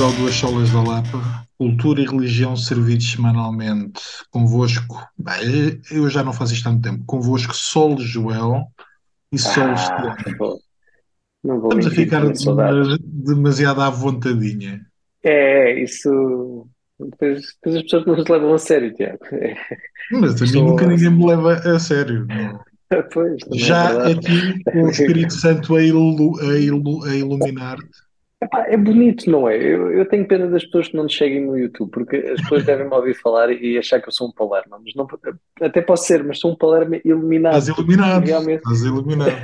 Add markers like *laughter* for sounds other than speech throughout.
Bem-vindos ao Duas Solas da Lapa. Cultura e religião servidos semanalmente. Convosco, bem, eu já não faço isto há muito tempo. Convosco, Sol Joel e Sol Ah, não vou Estamos a ficar demasiado à vontadinha. É, isso. Depois, depois as pessoas não nos levam a sério, Tiago. É, Mas a mim nunca ninguém me leva a sério. não. *laughs* Pois, é Já verdade. aqui com o Espírito Santo a, ilu- a ilu- a iluminar-te. Epá, é bonito, não é? Eu, eu tenho pena das pessoas que não nos seguem no YouTube, porque as pessoas devem me ouvir falar e achar que eu sou um palerma, mas não, até posso ser, mas sou um palerma iluminado, Estás iluminado. realmente. Estás iluminado.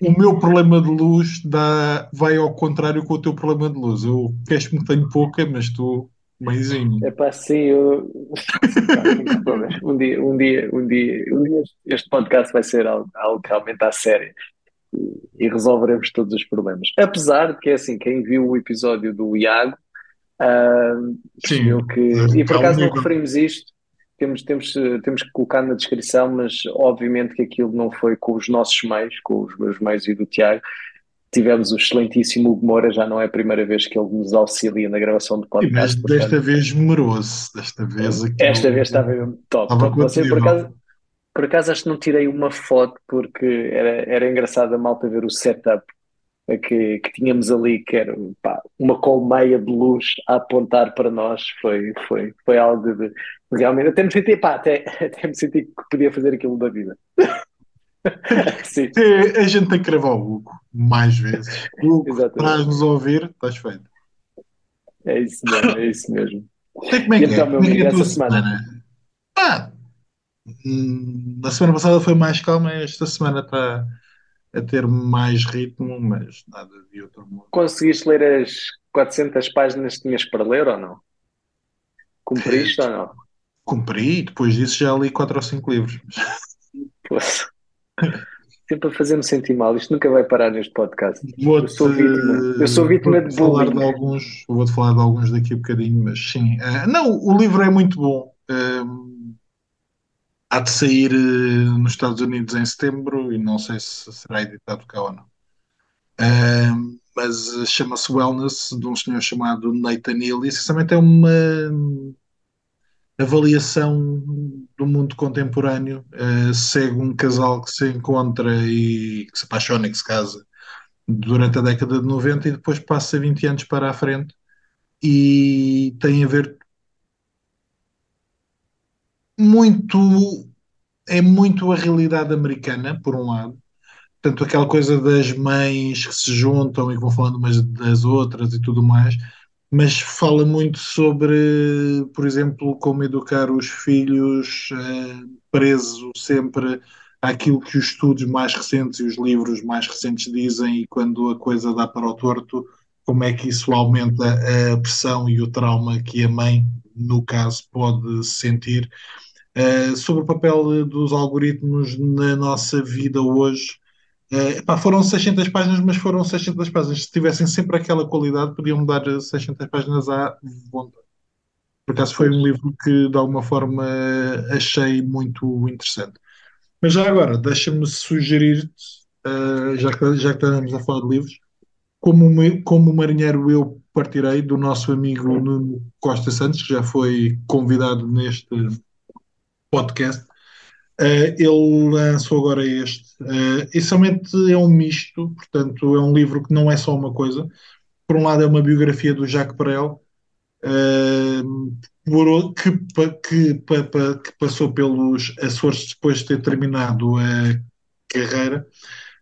O meu problema de luz dá, vai ao contrário com o teu problema de luz. Eu queixo-me que tenho pouca, mas tu, meizinho. É pá, sim, eu. *laughs* Um dia, um dia, um dia, um dia este podcast vai ser algo, algo realmente à sério. E resolveremos todos os problemas. Apesar de que, é assim, quem viu o episódio do Iago ah, percebeu Sim, que, e por um acaso não referimos isto, temos, temos, temos que colocar na descrição, mas obviamente que aquilo não foi com os nossos meios, com os meus meios e do Tiago. Tivemos o excelentíssimo Hugo Moura, já não é a primeira vez que ele nos auxilia na gravação do Sim, mas podcast, desta portanto, vez merou-se. Desta vez aquilo esta vez estava mesmo top, estava top. Você, por acaso, por acaso acho que não tirei uma foto porque era, era engraçado a malta ver o setup que, que tínhamos ali, que era pá, uma colmeia de luz a apontar para nós. Foi, foi, foi algo de realmente. Até me senti, pá, até, *laughs* até me senti que podia fazer aquilo da vida. *laughs* Sim, É, a gente tem que gravar o Hugo mais vezes. Hugo, *laughs* traz-nos a ouvir, estás feito. É isso mesmo, é isso mesmo. Como é que é? então, Como é que é amigo, a tua semana? semana? Ah, hum, a semana passada foi mais calma, esta semana está a ter mais ritmo, mas nada de outro mundo. Conseguiste ler as 400 páginas que tinhas para ler ou não? Cumpriste ou não? Cumpri, depois disso já li quatro ou cinco livros. *laughs* Poxa, sempre a fazer-me sentir mal. Isto nunca vai parar neste podcast. Eu sou vítima. Eu sou vítima de vou-te falar de bullying. alguns, vou-te falar de alguns daqui a bocadinho, mas sim. Ah, não, o livro é muito bom. Ahm, há de sair eh, nos Estados Unidos em setembro e não sei se será editado cá ou não. Ahm, mas eh, chama-se Wellness, de um senhor chamado Nathan Neal, e essencialmente é uma avaliação do mundo contemporâneo. Eh, segue um casal que se encontra e que se apaixona e que se casa durante a década de 90 e depois passa 20 anos para a frente e tem a ver muito, é muito a realidade americana, por um lado. Portanto, aquela coisa das mães que se juntam e vão falando umas das outras e tudo mais, mas fala muito sobre, por exemplo, como educar os filhos eh, preso sempre àquilo que os estudos mais recentes e os livros mais recentes dizem, e quando a coisa dá para o torto, como é que isso aumenta a pressão e o trauma que a mãe, no caso, pode sentir. Eh, sobre o papel dos algoritmos na nossa vida hoje. Eh, epá, foram 600 páginas, mas foram 600 páginas. Se tivessem sempre aquela qualidade, podiam dar 600 páginas à vontade. Por acaso foi um livro que, de alguma forma, achei muito interessante. Mas já agora, deixa-me sugerir-te, eh, já que, já que estamos a falar de livros, como, como marinheiro eu partirei do nosso amigo Nuno Costa Santos, que já foi convidado neste podcast. Eh, ele lançou agora este. Uh, essencialmente é um misto, portanto, é um livro que não é só uma coisa. Por um lado, é uma biografia do Jacques Brel, uh, que, que, que passou pelos Açores depois de ter terminado a carreira.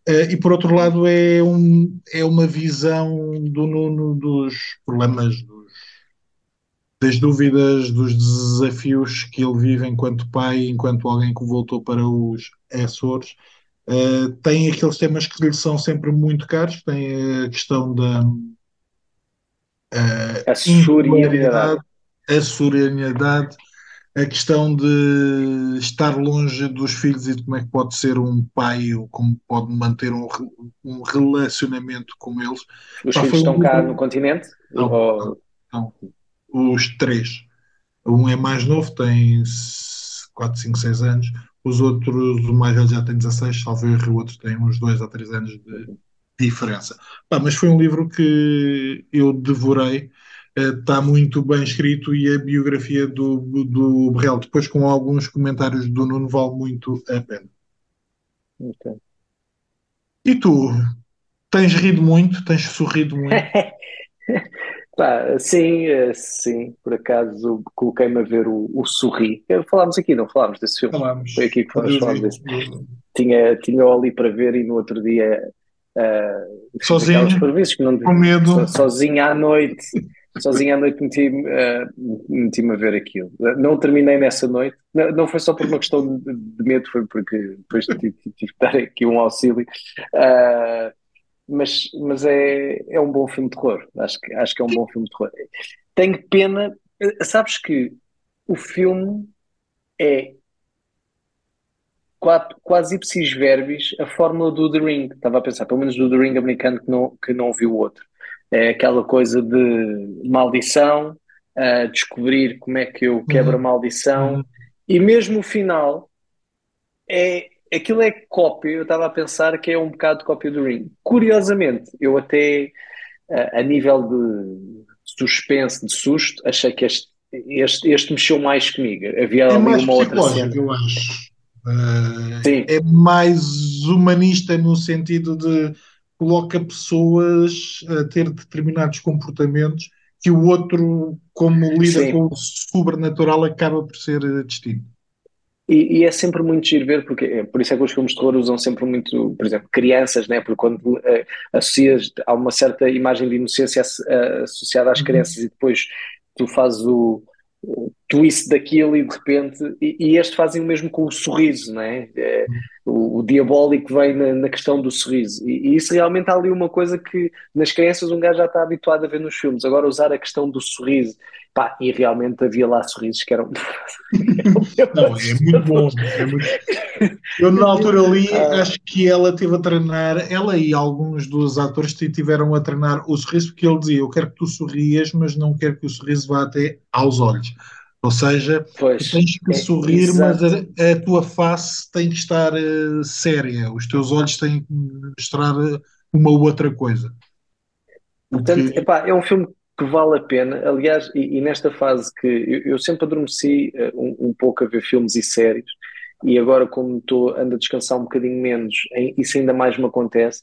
Uh, e por outro lado, é, um, é uma visão do Nuno dos problemas, dos das dúvidas, dos desafios que ele vive enquanto pai, enquanto alguém que voltou para os Açores. Uh, tem aqueles temas que lhe são sempre muito caros, tem a questão da uh, surianidade. a surianidade, a questão de estar longe dos filhos e de como é que pode ser um pai ou como pode manter um, um relacionamento com eles. Os Pá, filhos foi um estão cá no continente? Não, Ou- não, não. Os três. Um é mais novo, tem 4, 5, 6 anos. Os outros, o mais velho já tem 16, salvo erro, o outro tem uns 2 ou 3 anos de diferença. Pá, mas foi um livro que eu devorei, está muito bem escrito e a biografia do, do Berrel, depois com alguns comentários do Nuno, vale muito a pena. Ok. E tu? Tens rido muito? Tens sorrido muito? *laughs* Pá, sim, eh, sim, por acaso coloquei-me a ver o, o Sorri. Eh, Falámos aqui, não falámos desse filme? Falámos. Foi aqui que falámos vi. desse. Tinha, tinha ali para ver e no outro dia ah, Sozinho? não Com medo? so- sozinho à noite, sozinho à noite meti-me ah, meti-me a ver aquilo. Não terminei nessa noite, não, não foi só por uma questão de, medo, foi porque depois tive, tive que dar aqui um auxílio. Ah, mas, mas é, é um bom filme de terror. Acho que, acho que é um bom filme de terror. Tenho pena, eh, sabes que o filme é quase, quase ipsis verbis a fórmula do The Ring. Estava a pensar, pelo menos do The Ring americano que não, que não viu o outro. É aquela coisa de maldição, a descobrir como é que eu quebro a maldição, Uhum. e mesmo o final é aquilo é cópia. Eu estava a pensar que é um bocado cópia do Ring. Curiosamente, eu até a, a nível de suspense, de susto, achei que este, este, este mexeu mais comigo. Havia É ali uma outra cena. eu acho. Uh, Sim. é mais humanista no sentido de coloca pessoas a ter determinados comportamentos que o outro, como lida Sim. com o sobrenatural, acaba por ser eh, distinto. E, e é sempre muito giro ver, porque é, por isso é que os filmes de terror usam sempre muito, por exemplo, crianças, né? Porque quando eh, associas, há uma certa imagem de inocência eh, associada às Uhum. crianças e depois tu fazes o twist daquilo e de repente, e, e este fazem o mesmo com o sorriso, né? É, o, o diabólico vem na, na questão do sorriso. E, e isso realmente há ali uma coisa que nas crianças um gajo já está habituado a ver nos filmes. Agora usar a questão do sorriso, pá, e realmente havia lá sorrisos que eram. *laughs* Não, é muito bom. é muito- Eu, na altura ali, Ah. acho que ela teve a treinar, ela e alguns dos atores tiveram a treinar o sorriso, porque ele dizia: Eu quero que tu sorrias, mas não quero que o sorriso vá até aos olhos. Ou seja, Pois, tens que é, sorrir, exato. mas a, a tua face tem que estar eh, séria, os teus olhos têm que mostrar eh, uma outra coisa. Portanto, Porque- epá, é um filme que vale a pena. Aliás, e, e nesta fase que eu, eu sempre adormeci eh, um, um pouco a ver filmes e séries, e agora, como estou ando a descansar um bocadinho menos, em- isso ainda mais me acontece.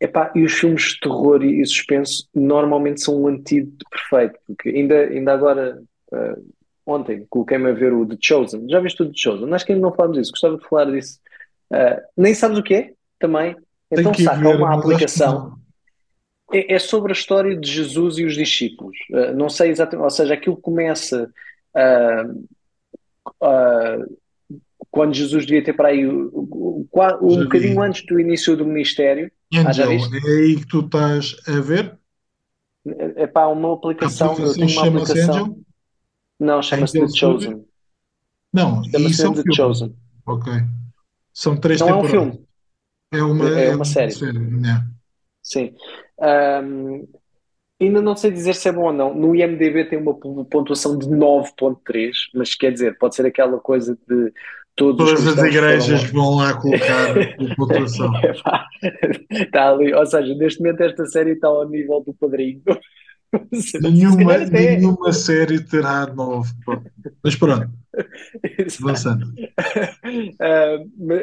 Epá, e os filmes de terror e, e suspense normalmente são um antídoto perfeito, porque ainda, ainda agora, eh, ontem, coloquei-me a ver o The Chosen. Já viste o The Chosen? Acho que ainda não falamos disso, gostava de falar disso. Eh, nem sabes o que é? Também. Então saca ver, uma aplicação. É, é sobre a história de Jesus e os discípulos. Uh, não sei exatamente, ou seja, aquilo começa uh, uh, quando Jesus devia ter para aí um vi. bocadinho antes do início do ministério. Já Angel, é aí que tu estás a ver? É, é para uma A aplicação. Eu aplicação tenho uma aplicação. Angel? Não, chama-se The Chosen. Não, Chama-se isso é um The filme. Chosen. Ok. São três Não é um filme, É uma, é é uma uma série. série. né? Sim. Um, ainda não sei dizer se é bom ou não. No IMDb tem uma pontuação de 9.3, mas quer dizer, pode ser aquela coisa de todos os Todas as igrejas vão lá colocar *laughs* a pontuação. Está *laughs* ali, ou seja, neste momento esta série está ao nível do padrinho. Se Nenhuma, nenhuma série terá nove. Pronto. Mas pronto, avançando. *laughs* Ah,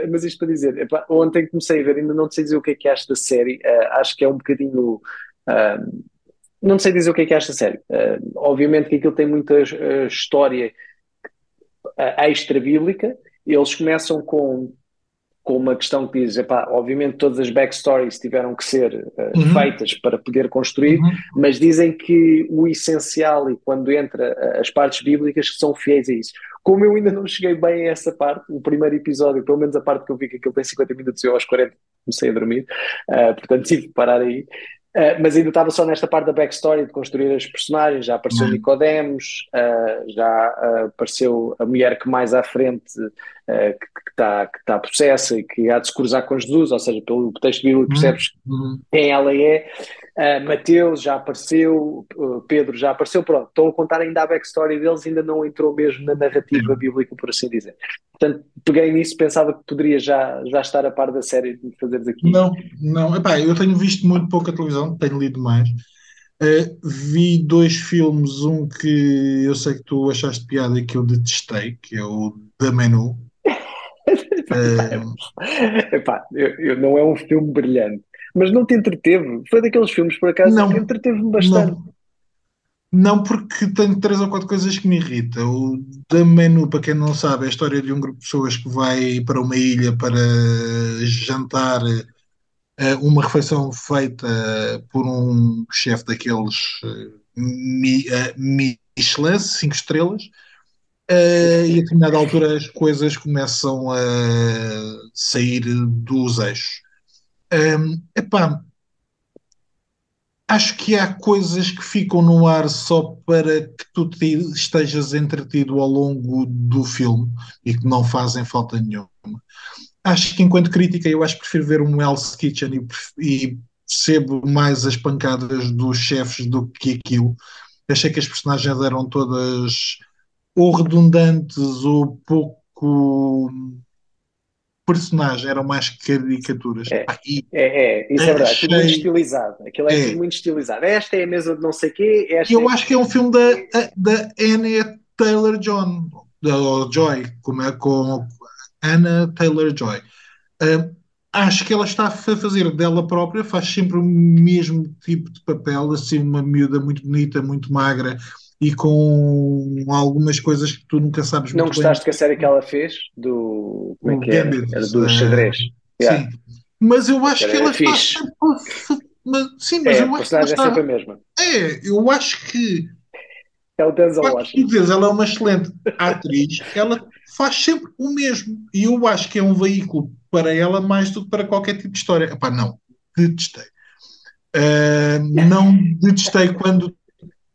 mas, isto para dizer, epá, ontem comecei a ver, ainda não sei dizer o que é que acho da série, ah, acho que é um bocadinho. ah, não sei dizer o que é que acho da série. Obviamente que aquilo tem muita história extra-bíblica, eles começam com, com uma questão que diz: epá, obviamente todas as backstories tiveram que ser ah, Uhum. feitas para poder construir, Uhum. mas dizem que o essencial e quando entra eh, as partes bíblicas que são fiéis a isso. Como eu ainda não cheguei bem a essa parte, o primeiro episódio, pelo menos a parte que eu vi que aquilo tem 50 minutos e eu aos 40 comecei a dormir, eh, portanto tive que parar aí. Eh, mas ainda estava só nesta parte da backstory de construir as personagens, já apareceu Uhum. Nicodemos, eh, já eh, apareceu a mulher que mais à frente uh, que está que tá possessa e que há de se cruzar com Jesus, ou seja, pelo texto bíblico percebes uhum. quem ela é. Uh, Mateus já apareceu, uh, Pedro já apareceu, pronto, estão a contar ainda a backstory deles, ainda não entrou mesmo na narrativa bíblica, por assim dizer. Portanto, peguei nisso, pensava que poderia já, já estar a par da série de fazeres aqui. Não, não, epá, eu tenho visto muito pouca televisão, tenho lido mais. Uh, vi dois filmes, um que eu sei que tu achaste piada e que eu detestei, que é o The Menu. Epá, eu, eu, não é um filme brilhante mas não te entreteve. Foi daqueles filmes, por acaso, não, que entreteve-me bastante. Não. Não, porque tenho três ou quatro coisas que me irritam. O da menu, para quem não sabe, é a história de um grupo de pessoas que vai para uma ilha para jantar uh, uma refeição feita por um chefe daqueles mi, uh, Michelin, cinco estrelas, uh, e a determinada altura as coisas começam a sair dos eixos. Um, epá, acho que há coisas que ficam no ar só para que tu te estejas entretido ao longo do filme e que não fazem falta nenhuma. Acho que enquanto crítica eu acho que prefiro ver um Hell's Kitchen e, e percebo mais as pancadas dos chefes do que aquilo. Achei que as personagens eram todas ou redundantes ou pouco personagem, eram mais caricaturas. É, ah, é, é, isso é verdade, tudo muito estilizado. Aquilo é, é, muito estilizado. Esta é a mesa de não sei quê. eu é... acho que é um filme da, da Anna Taylor John, ou Joy, como é com Anna Taylor Joy. Uh, acho que ela está a fazer dela própria, faz sempre o mesmo tipo de papel, assim, uma miúda muito bonita, muito magra, e com algumas coisas que tu nunca sabes Não gostaste bem. que a série que ela fez do. Como é que era? era do xadrez. Uh, yeah. Sim. Mas eu acho que ela está sempre. Mas, sim, mas é, eu acho que ela está... é sempre a mesma. É, eu acho que. É o Denzel Washington. Dizes, ela é uma excelente atriz, *laughs* ela faz sempre o mesmo. E eu acho que é um veículo para ela mais do que para qualquer tipo de história. Epá, não, detestei. Uh, *laughs* não detestei quando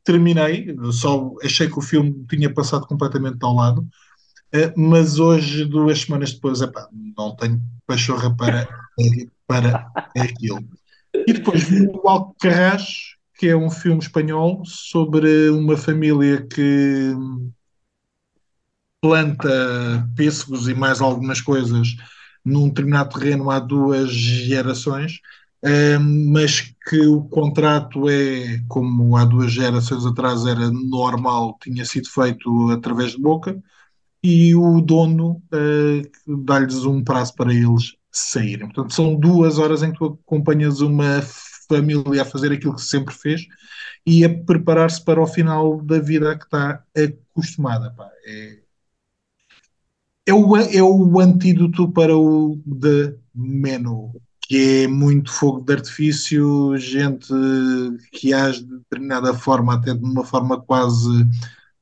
terminei, só achei que o filme tinha passado completamente ao lado, uh, mas hoje, duas semanas depois, epá, não tenho pachorra para, para aquilo. E depois vi o Alcarrás, que é um filme espanhol sobre uma família que planta pêssegos e mais algumas coisas num determinado terreno há duas gerações mas que o contrato é, como há duas gerações atrás era normal, tinha sido feito através de boca, e o dono uh, dá-lhes um prazo para eles saírem. Portanto, são duas horas em que tu acompanhas uma família a fazer aquilo que sempre fez e a preparar-se para o final da vida que está acostumada. Pá. É, é, o, é o antídoto para o de menu que é muito fogo de artifício, gente que age de determinada forma, até de uma forma quase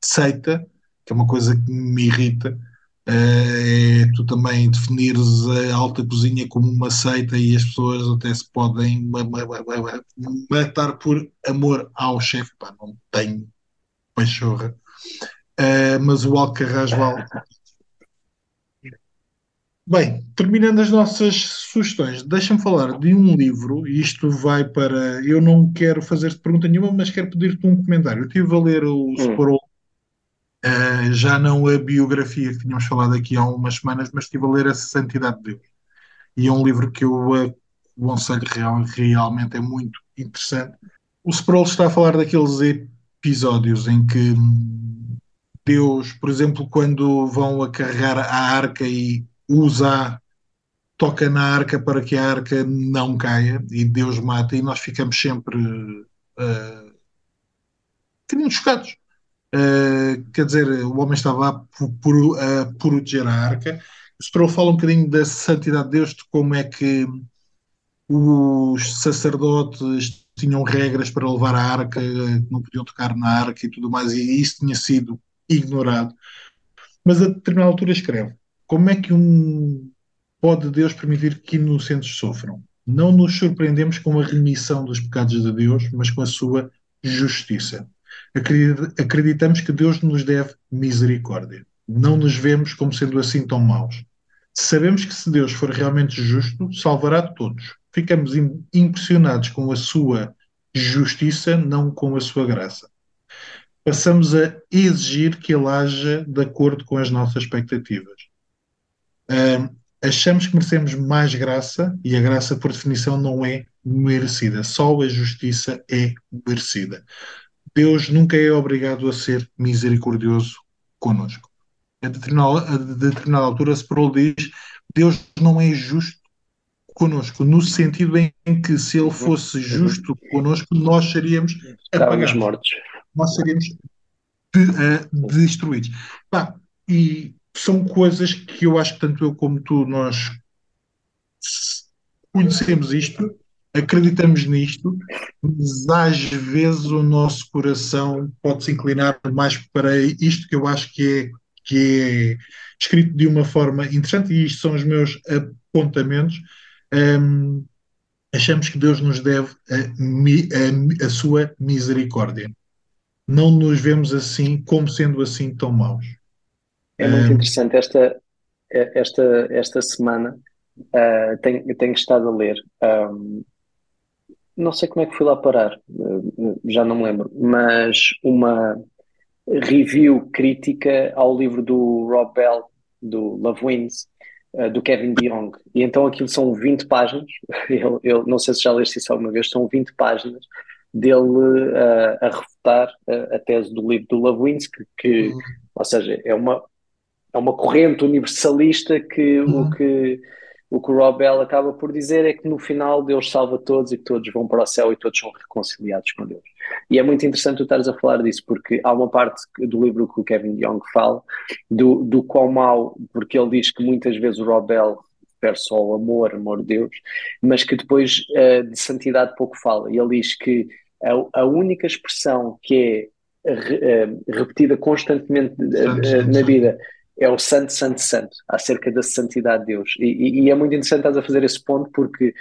seita, que é uma coisa que me irrita. Eh, é tu também definires a alta cozinha como uma seita e as pessoas até se podem matar por amor ao chefe. Pá, não tenho pachorra. Uh, mas o Alcarraz Bem, terminando as nossas sugestões, deixa-me falar de um livro, e isto vai para. Eu não quero fazer-te pergunta nenhuma, mas quero pedir-te um comentário. Eu estive a ler o Sparrow, uh, já não a biografia que tínhamos falado aqui há umas semanas, mas estive a ler A Santidade de Deus. E é um livro que eu aconselho real, realmente, é muito interessante. O Sproul está a falar daqueles episódios em que Deus, por exemplo, quando vão a carregar a arca e usa, toca na arca para que a arca não caia e Deus mata, e nós ficamos sempre uh, um chocados. Uh, quer dizer, o homem estava a, por, a proteger a arca. O Stroll fala um bocadinho da santidade de Deus, de como é que os sacerdotes tinham regras para levar a arca, não podiam tocar na arca e tudo mais, e isso tinha sido ignorado. Mas a determinada altura escreve: como é que um pode Deus permitir que inocentes sofram? Não nos surpreendemos com a remissão dos pecados de Deus, mas com a sua justiça. Acreditamos que Deus nos deve misericórdia. não nos vemos como sendo assim tão maus. Sabemos que se Deus for realmente justo, salvará todos. Ficamos impressionados com a sua justiça, não com a sua graça. Passamos a exigir que ele haja de acordo com as nossas expectativas. Uh, achamos que merecemos mais graça e a graça, por definição, não é merecida. Só a justiça é merecida. Deus nunca é obrigado a ser misericordioso conosco. A determinada, a determinada altura, Sproul diz: Deus não é justo conosco, no sentido em que se ele fosse justo conosco, nós seríamos apagados. mortos. Nós seríamos de, uh, destruídos. Bah, e são coisas que eu acho que tanto eu como tu, nós conhecemos isto, acreditamos nisto, mas às vezes o nosso coração pode se inclinar mais para isto que eu acho que é, que é escrito de uma forma interessante, e isto são os meus apontamentos. Um, achamos que Deus nos deve a, a, a sua misericórdia. Não nos vemos assim, como sendo assim tão maus. É muito interessante esta, esta, esta semana. Uh, tenho, tenho estado a ler. Um, não sei como é que fui lá parar, uh, já não me lembro, mas uma review crítica ao livro do Rob Bell, do Love Wins, uh, do Kevin DeYoung. E então aquilo são 20 páginas. *laughs* Eu, eu não sei se já leste isso alguma vez, são 20 páginas dele a refutar uh, a tese do livro do Love Wins, que, que uhum. ou seja, é uma, é uma corrente universalista que uhum. o que o que o Rob Bell acaba por dizer é que no final Deus salva todos e que todos vão para o céu e todos são reconciliados com Deus. E é muito interessante tu estares a falar disso, porque há uma parte do livro que o Kevin Young fala do, do quão mal, porque ele diz que muitas vezes o Rob Bell refere só ao amor, amor de Deus, mas que depois uh, de santidade pouco fala. E ele diz que a, a única expressão que é re, uh, repetida constantemente uh, na vida é o santo, santo, santo, acerca da santidade de Deus. E, e, é muito interessante estás a fazer esse ponto porque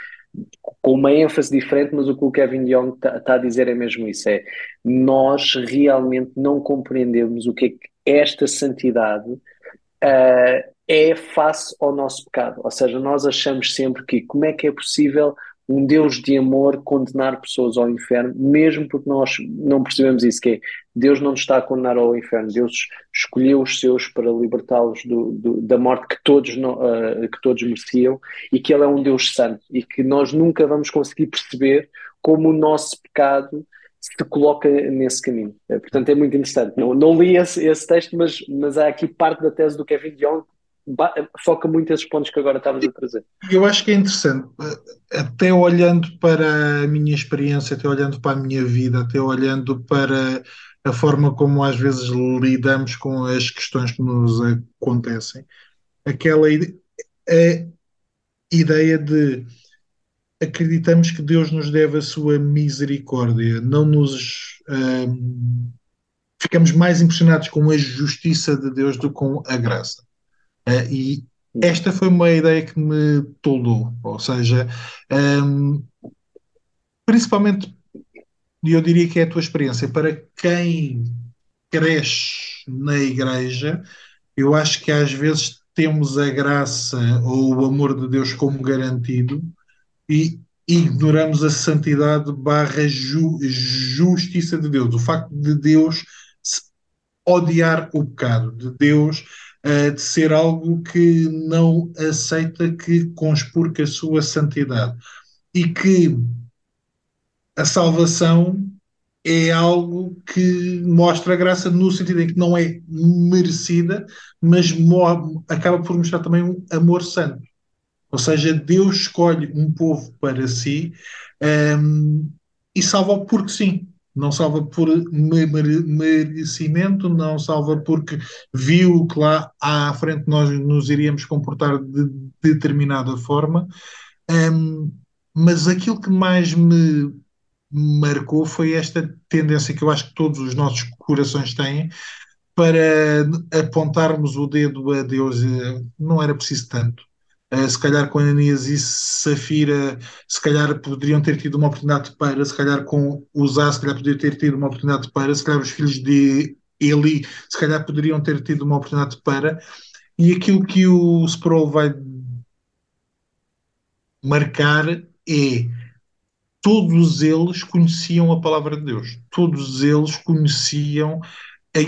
com uma ênfase diferente, mas o que o Kevin Young está tá a dizer é mesmo isso, é nós realmente não compreendemos o que é que esta santidade uh, é face ao nosso pecado. Ou seja, nós achamos sempre que como é que é possível um Deus de amor condenar pessoas ao inferno, mesmo porque nós não percebemos isso, que é, Deus não nos está a condenar ao inferno, Deus escolheu os seus para libertá-los da morte que todos, uh, que todos mereciam e que Ele é um Deus santo e que nós nunca vamos conseguir perceber como o nosso pecado se coloca nesse caminho. Eh, portanto, é muito interessante. Não, não li esse, esse texto, mas, mas há aqui parte da tese do Kevin Young foca muito esses pontos que agora estamos a trazer. Eu acho que é interessante, até olhando para a minha experiência, até olhando para a minha vida, até olhando para a forma como às vezes lidamos com as questões que nos acontecem, aquela a ideia de acreditamos que Deus nos deve a sua misericórdia, não nos hum, ficamos mais impressionados com a justiça de Deus do que com a graça. Uh, e esta foi uma ideia que me toldou, ou seja, um, principalmente, eu diria que é a tua experiência, para quem cresce na igreja, eu acho que às vezes temos a graça ou o amor de Deus como garantido e ignoramos a santidade barra ju, justiça de Deus, o facto de Deus odiar o pecado, de Deus de ser algo que não aceita que conspurque a sua santidade e que a salvação é algo que mostra a graça no sentido em que não é merecida, mas acaba por mostrar também um amor santo. Ou seja, Deus escolhe um povo para si um, e salva-o porque sim não salva por merecimento, não salva porque viu que lá à frente nós nos iríamos comportar de determinada forma. Um, mas aquilo que mais me marcou foi esta tendência que eu acho que todos os nossos corações têm para apontarmos o dedo a Deus. Não era preciso tanto. Uh, se calhar com Ananias e Safira, se calhar poderiam ter tido uma oportunidade para, se calhar com Usar, se calhar poderiam ter tido uma oportunidade para, se calhar os filhos de ele se calhar poderiam ter tido uma oportunidade para. E aquilo que o Sproul vai marcar é todos eles conheciam a palavra de Deus, todos eles conheciam a,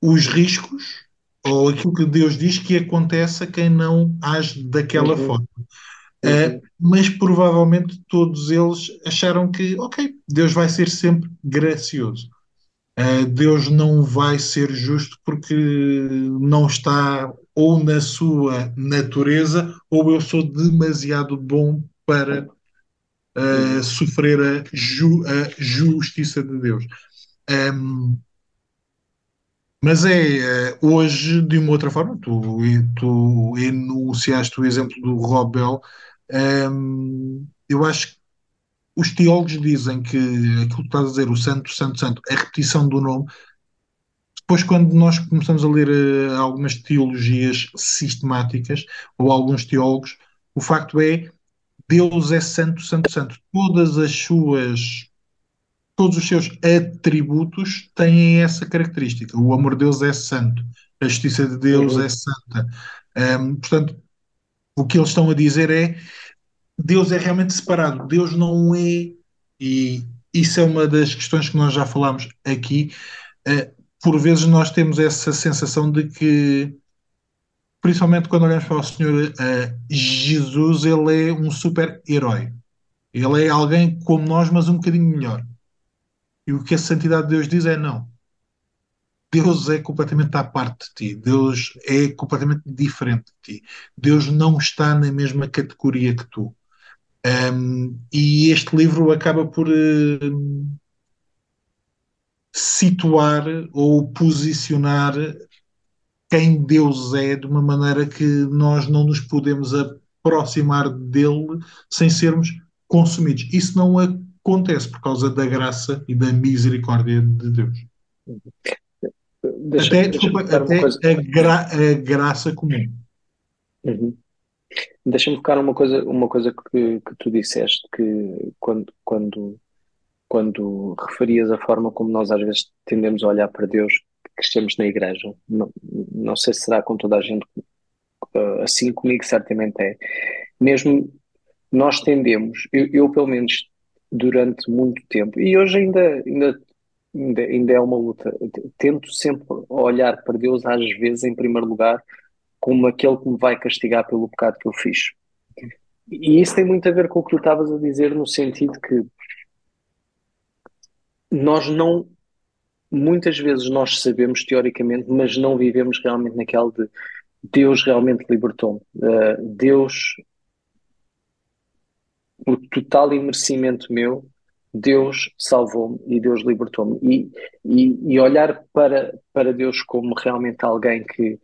os riscos ou aquilo que Deus diz que acontece a quem não age daquela uhum. forma. Uhum. Uh, mas provavelmente todos eles acharam que, ok, Deus vai ser sempre gracioso. Uh, Deus não vai ser justo porque não está ou na sua natureza ou eu sou demasiado bom para uh, sofrer a, ju a, justiça de Deus. Um, mas é hoje, de uma outra forma, tu, tu enunciaste o exemplo do Rob. Um, eu acho que os teólogos dizem que aquilo que estás a dizer, o santo, santo, santo, a repetição do nome, depois quando nós começamos a ler uh, algumas teologias sistemáticas, ou alguns teólogos, o facto é, Deus é santo, santo, santo. Todas as suas, todos os seus atributos têm essa característica. O amor de Deus é santo. A justiça de Deus é santa. Um, portanto, o que eles estão a dizer é Deus é realmente separado, Deus não é, e isso é uma das questões que nós já falámos aqui. Uh, por vezes nós temos essa sensação de que, principalmente quando olhamos para o Senhor uh, Jesus, ele é um super-herói. Ele é alguém como nós, mas um bocadinho melhor. E o que a santidade de Deus diz é não. Deus é completamente à parte de ti. Deus é completamente diferente de ti. Deus não está na mesma categoria que tu. Um, e este livro acaba por uh, situar ou posicionar quem Deus é de uma maneira que nós não nos podemos aproximar dele sem sermos consumidos. Isso não acontece por causa da graça e da misericórdia de Deus. Deixa, até, deixa desculpa, até a, gra, a, graça comum. Uhum. Deixa-me focar uma coisa, uma coisa que, que tu disseste, que quando, quando, quando referias a forma como nós às vezes tendemos a olhar para Deus, que estamos na igreja, não, não sei se será com toda a gente uh, assim, comigo certamente é. Mesmo nós tendemos, eu, eu, pelo menos durante muito tempo, e hoje ainda, ainda, ainda, ainda é uma luta, tento sempre olhar para Deus às vezes em primeiro lugar como aquele que me vai castigar pelo pecado que eu fiz. E isso tem muito a ver com o que tu estavas a dizer, no sentido que nós não, muitas vezes nós sabemos teoricamente, mas não vivemos realmente naquela de Deus realmente libertou-me. Uh, Deus, o total imerecimento meu, Deus salvou-me e Deus libertou-me. E, e, e, olhar para, para Deus como realmente alguém que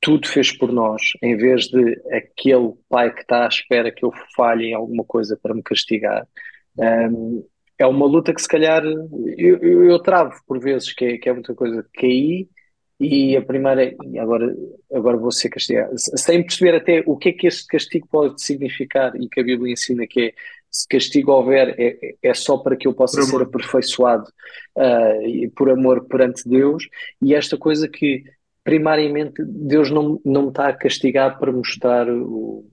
tudo fez por nós, em vez de aquele pai que está à espera que eu falhe em alguma coisa para me castigar. Um, é uma luta que se calhar eu, eu, eu travo por vezes, que é, que é muita coisa. Caí e a primeira é, agora, agora vou ser castigado. Sem perceber até o que é que este castigo pode significar e que a Bíblia ensina que é se castigo houver é, é só para que eu possa ser aperfeiçoado uh, por amor perante Deus. E esta coisa que primariamente Deus não, não me está a castigar para mostrar o,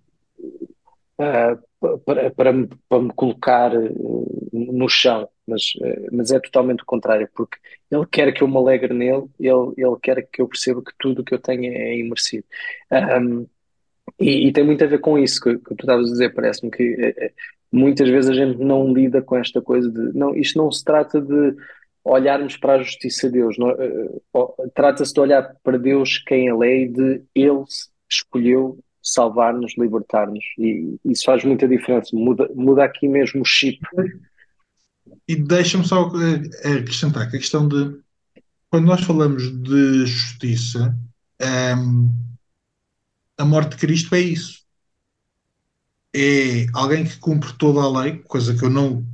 uh, para, para, me, para me colocar uh, no chão, mas, uh, mas é totalmente o contrário, porque Ele quer que eu me alegre nele, Ele, ele quer que eu perceba que tudo o que eu tenho é imersivo. Um, e, e, tem muito a ver com isso que, que tu estavas a dizer, parece-me que eh, eh, muitas vezes a gente não lida com esta coisa de não, isto não se trata de olharmos para a justiça de Deus. Trata-se de olhar para Deus quem Ele é e de Ele escolheu salvar-nos, libertar-nos. E isso faz muita diferença. Muda, muda aqui mesmo o chip. E deixa-me só eh, acrescentar que a questão de quando nós falamos de justiça, um, ehm, a morte de Cristo é isso. É alguém que cumpre toda a lei, coisa que eu não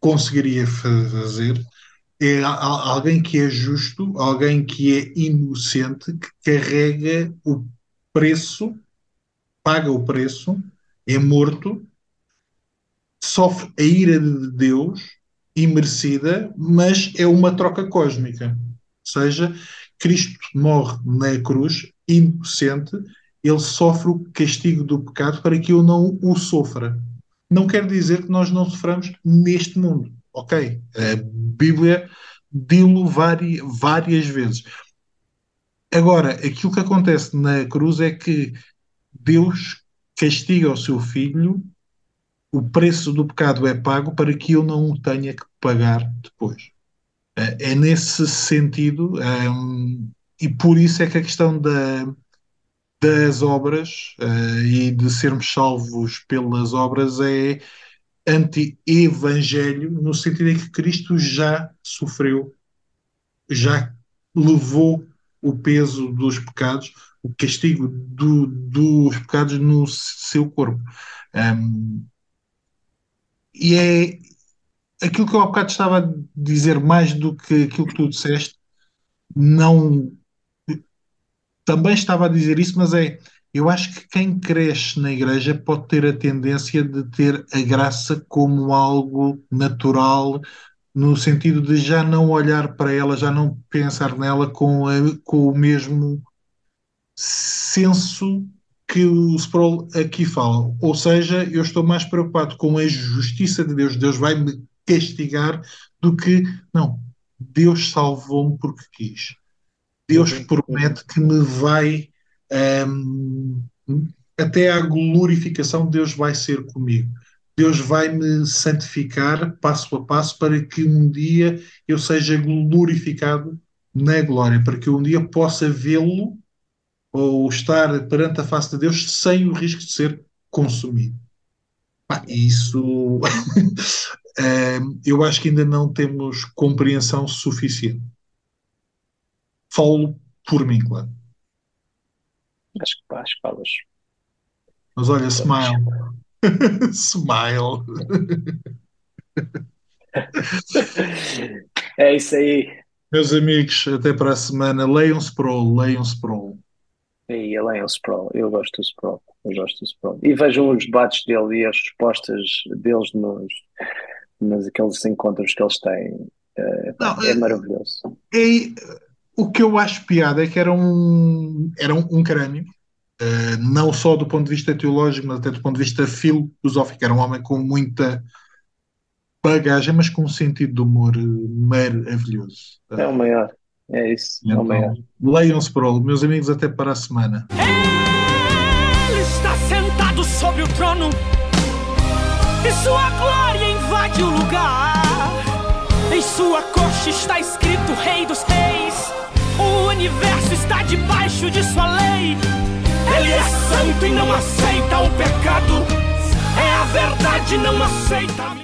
conseguiria fazer, é alguém que é justo, alguém que é inocente, que carrega o preço, paga o preço, é morto, sofre a ira de Deus, imerecida, mas é uma troca cósmica. seja, Cristo morre na cruz, inocente, ele sofre o castigo do pecado para que eu não o sofra. Não quer dizer que nós não soframos neste mundo. Ok, a Bíblia dilo várias vezes. Agora, aquilo que acontece na cruz é que Deus castiga o seu filho, o preço do pecado é pago para que eu não o tenha que pagar depois. É, é nesse sentido, um, e por isso é que a questão da, das obras uh, e de sermos salvos pelas obras é anti-evangelho, no sentido em que Cristo já sofreu, já levou o peso dos pecados, o castigo do, dos pecados no seu corpo. Um, e é aquilo que eu há bocado estava a dizer, mais do que aquilo que tu disseste, não. Também estava a dizer isso, mas é. Eu acho que quem cresce na igreja pode ter a tendência de ter a graça como algo natural, no sentido de já não olhar para ela, já não pensar nela com, a, com o mesmo senso que o Sproul aqui fala. Ou seja, eu estou mais preocupado com a justiça de Deus, Deus vai me castigar, do que, não, Deus salvou-me porque quis. Deus promete que me vai. Um, até à glorificação, Deus vai ser comigo. Deus vai me santificar passo a passo para que um dia eu seja glorificado na glória, para que um dia possa vê-lo ou estar perante a face de Deus sem o risco de ser consumido. Ah, isso *laughs* eu acho que ainda não temos compreensão suficiente. Falo por mim, claro. Acho que, que falas. Mas olha, smile. *laughs* smile. *laughs* é isso aí. Meus amigos, até para a semana. Leiam Sproul, leiam Sproul. E leiam Sproul. Eu gosto do Sproul. Eu gosto do Sproul. E vejam os debates dele e as respostas deles nos, nos aqueles encontros que eles têm. É, Não, é, é maravilhoso. É, o que eu acho piada é que era um, era um, um crânio, uh, não só do ponto de vista teológico, mas até do ponto de vista filosófico. Era um homem com muita bagagem, mas com um sentido de humor maravilhoso. É o maior. É isso. Então, é. Leiam-se para meus amigos, até para a semana. Ele está sentado sobre o trono e sua glória invade o lugar. Em sua coxa está escrito Rei dos Reis. O universo está debaixo de sua lei. Ele é santo e não aceita o pecado. É a verdade, não aceita.